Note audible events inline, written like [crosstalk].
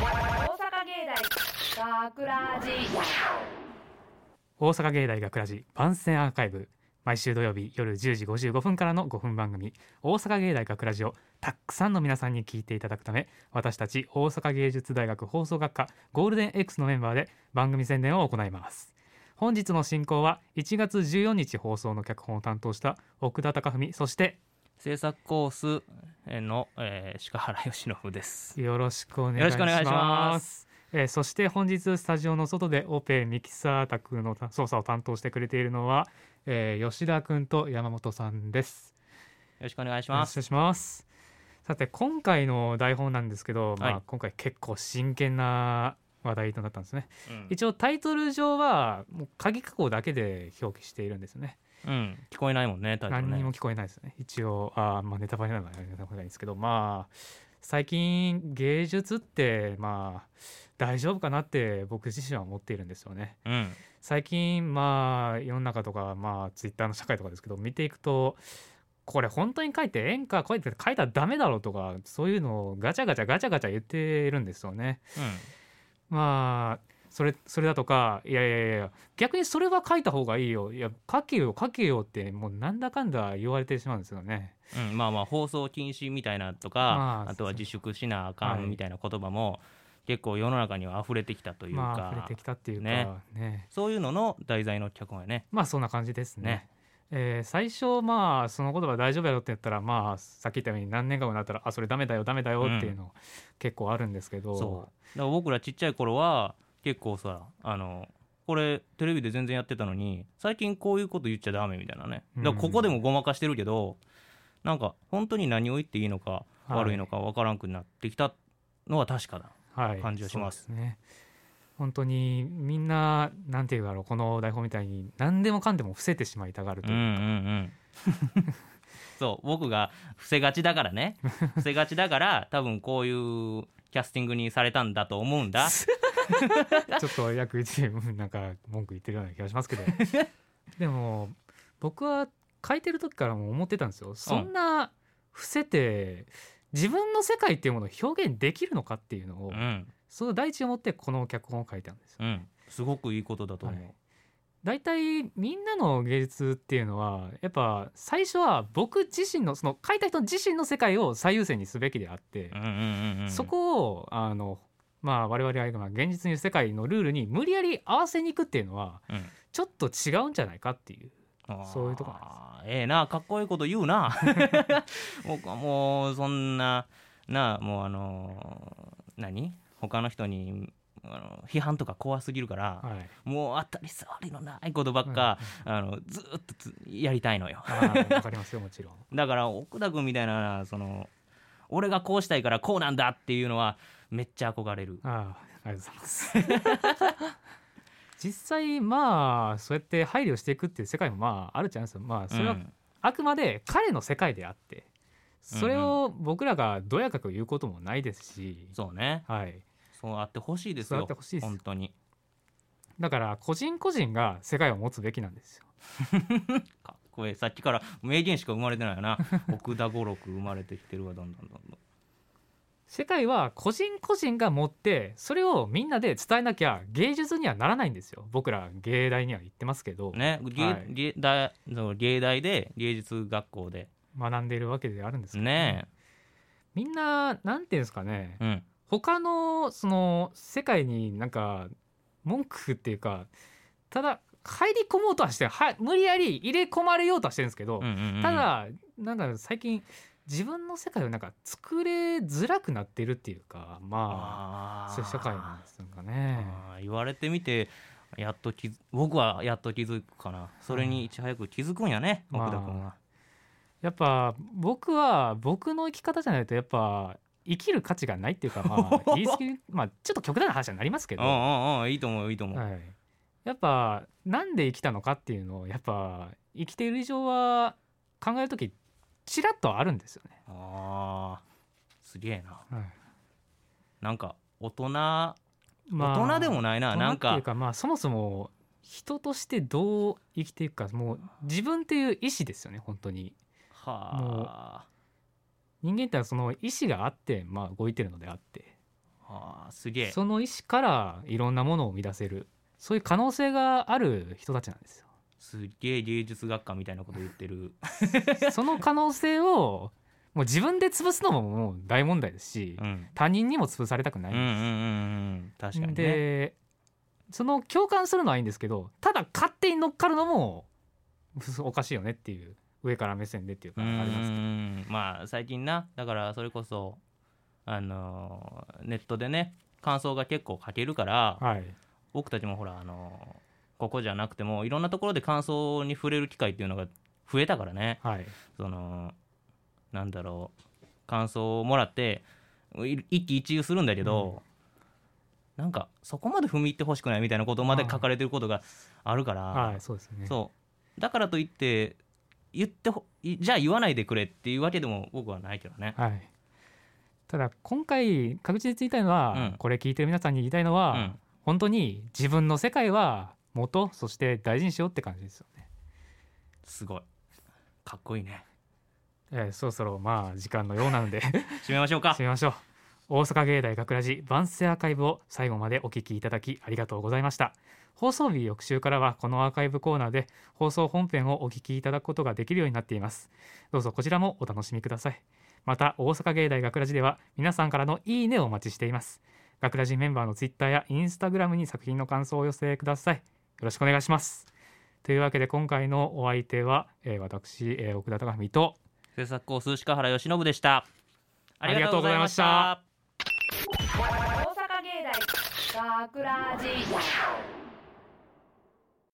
芸大学ラジ大阪芸大学ラジ番宣アーカイブ。毎週土曜日夜10時55分からの5分番組「大阪芸大学ラジをたくさんの皆さんに聞いていただくため私たち大阪芸術大学放送学科ゴールデン X のメンバーで番組宣伝を行います。本日の進行は1月14日放送の脚本を担当した奥田貴文そして制作コースの、えー、鹿原由伸です。よろしくお願いしよろしくお願いしまます。すえーそして本日スタジオの外でオペミキサー宅の操作を担当してくれているのは、えー吉田くんと山本さんです。よろしくお願いします。します。さて今回の台本なんですけど、まあはい今回結構真剣な話題となったんですね、うん。一応タイトル上はもう鍵括弧だけで表記しているんですよねうん、聞こえないもんねね。何にも聞こえないですね。一応あーまあネタバレなのはやめた方がいいんですけどまあ最近芸術ってまあ大丈夫かなって僕自身は思っているんですよね。うん。最近まあ世の中とかまあツイッターの社会とかですけど見ていくとこれ本当に書いてええんかこうやって書いたらダメだろうとかそういうのをガチャガチャガチャガチャ言ってるんですよね。まあそれそれだとかいやいやいや逆にそれは書いた方がいいよ。いや書けよ書けよってもうなんだかんだ言われてしまうんですよね。うん、うん、まあまあ放送禁止みたいなとか、まああ、とは自粛しなあかはい。んみたいな言葉も、結構世の中には溢れてきたというか、まあ溢れてきたっていうかね。ね。そういうのの題材の脚本やね。まあそんな感じですね。ね。えー最初まあその言葉大丈夫やろって言ったらまあさっき言ったように何年か後になったらあそれダメだよダメだよっていうの結構あるんですけど、そう。だから僕らちっちゃい頃は結構さあのこれテレビで全然やってたのに最近こういうこと言っちゃダメみたいなね。だからここでもごまかしてるけど、なんか本当に何を言っていいのかはい。悪いのか分からんくなってきたのは確かだ、はい、感じはします。そうですね。本当にみんななんていうだろうこの台本みたいに何でもかんでも伏せてしまいたがるとうんいううか、んうん。[laughs] そう僕が伏せがちだからね。伏せがちだから多分こういうキャスティングにされたんだと思うんだ。[laughs] ちょっと約1年なんか文句言ってるような気がしますけど。[laughs] でも僕は書いてる時からも思ってたんですよ。そんな伏せて自分の世界っていうものを表現できるのかっていうのを、うん。その第一を持ってこの脚本を書いたんですようん。すごくいいことだと思う、はい大体みんなの芸術っていうのはやっぱ最初は僕自身のその書いた人自身の世界を最優先にすべきであってうん、うんうんうんそこをあのまあ我々は今現実にいる世界のルールに無理やり合わせに行くっていうのはうん。ちょっと違うんじゃないかっていうそういうとこなんです。ええなかっこいいこと言うな。[laughs] 僕はもうそんななあもうあのー何？他の人にあの批判とか怖すぎるから、はい。もう当たり障りのないことばっか、あのずーっとつやりたいのよ。[laughs] わかりますよもちろん。だから奥田君みたいなその俺がこうしたいからこうなんだっていうのはめっちゃ憧れる。ああありがとうございます。[laughs] 実際まあそうやって配慮していくっていう世界もまああるじゃないですかまあそれはうん。あくまで彼の世界であってそれを僕らがどやかく言うこともないですし、そうねはい、そうあってほしいですそうあよってほしいです本当に。だから個人個人が世界を持つべきなんですよ。[laughs] かっこいい。さっきから名言しか生まれてないよな。[laughs] 奥田五六生まれてきてるわどんどんどんどん。世界は個人個人が持ってそれをみんなで伝えなきゃ芸術にはならないんですよ。僕ら芸大には言ってますけど、ね芸,、はい。芸大そう芸大で芸術学校で。学んでいるわけであるんですけどね。みんななんていうんですかね。えうん他のその世界になんか文句っていうかただ入り込もうとはしては無理やり入れ込まれようとはしてるんですけど、うんうんうん。ただなんか最近自分の世界をなんか作れづらくなってるっていうかまあそういう社会なんですかね。言われてみてやっと気づ僕はやっと気づくかな。それにいち早く気づくんやね、まあ奥田君は、やっぱ僕は僕の生き方じゃないとやっぱ生きる価値がないっていうかまあ [laughs] 言い過ぎまあちょっと極端な話になりますけど、うんはうんうんいいと思ういいと思う、い、やっぱなんで生きたのかっていうのをやっぱ生きている以上は考える時ちらっとあるんですよね。あーすげえな。はい。なんか大人まあ大人でもないななんかっていうかまあそもそも人としてどう生きていくかもう自分っていう意思ですよね本当に。は人間ってその意思があってまあ動いてるのであって。あすげえ。その意思からいろんなものを生み出せる。そういう可能性がある人たちなんですよ。すげえ芸術学科みたいなこと言ってる。[laughs] その可能性をもう自分で潰すのももう大問題ですし、うん。他人にも潰されたくないうんうんうんうん。確かにね。でその共感するのはいいんですけどただ勝手に乗っかるのもおかしいよねっていう上から目線でっていうかうありますけど。ん。まあ最近な。だからそれこそあのーネットでね感想が結構書けるからはい。僕たちもほらあのーここじゃなくてもいろんなところで感想に触れる機会っていうのが増えたからね。はい。そのなんだろう。感想をもらってい一喜一憂するんだけど、なんかそこまで踏み入ってほしくないみたいなことまで書かれてることがあるから、はい。そうですよね。そう。だからといって言ってほいじゃあ言わないでくれっていうわけでも僕はないけどね。はい。ただ今回確実に言いたいのは、うん。これ聞いてる皆さんに言いたいのは、うん。本当に自分の世界は元そして大事にしようって感じですよね、すごい。かっこいいね。えーそろそろまあ時間のようなので。[laughs] 締めましょうか。締めましょう大阪芸大学ラジ番宣アーカイブを最後までお聞きいただきありがとうございました。放送日翌週からはこのアーカイブコーナーで放送本編をお聞きいただくことができるようになっています。どうぞこちらもお楽しみください。また大阪芸大学ラジでは皆さんからのいいねをお待ちしています。学ラジメンバーのツイッターやインスタグラムに作品の感想をお寄せください。よろしくお願いします。というわけで今回のお相手は、えー私、えー奥田貴文と制作コース鹿原由伸でした。ありがとうございました桜寺。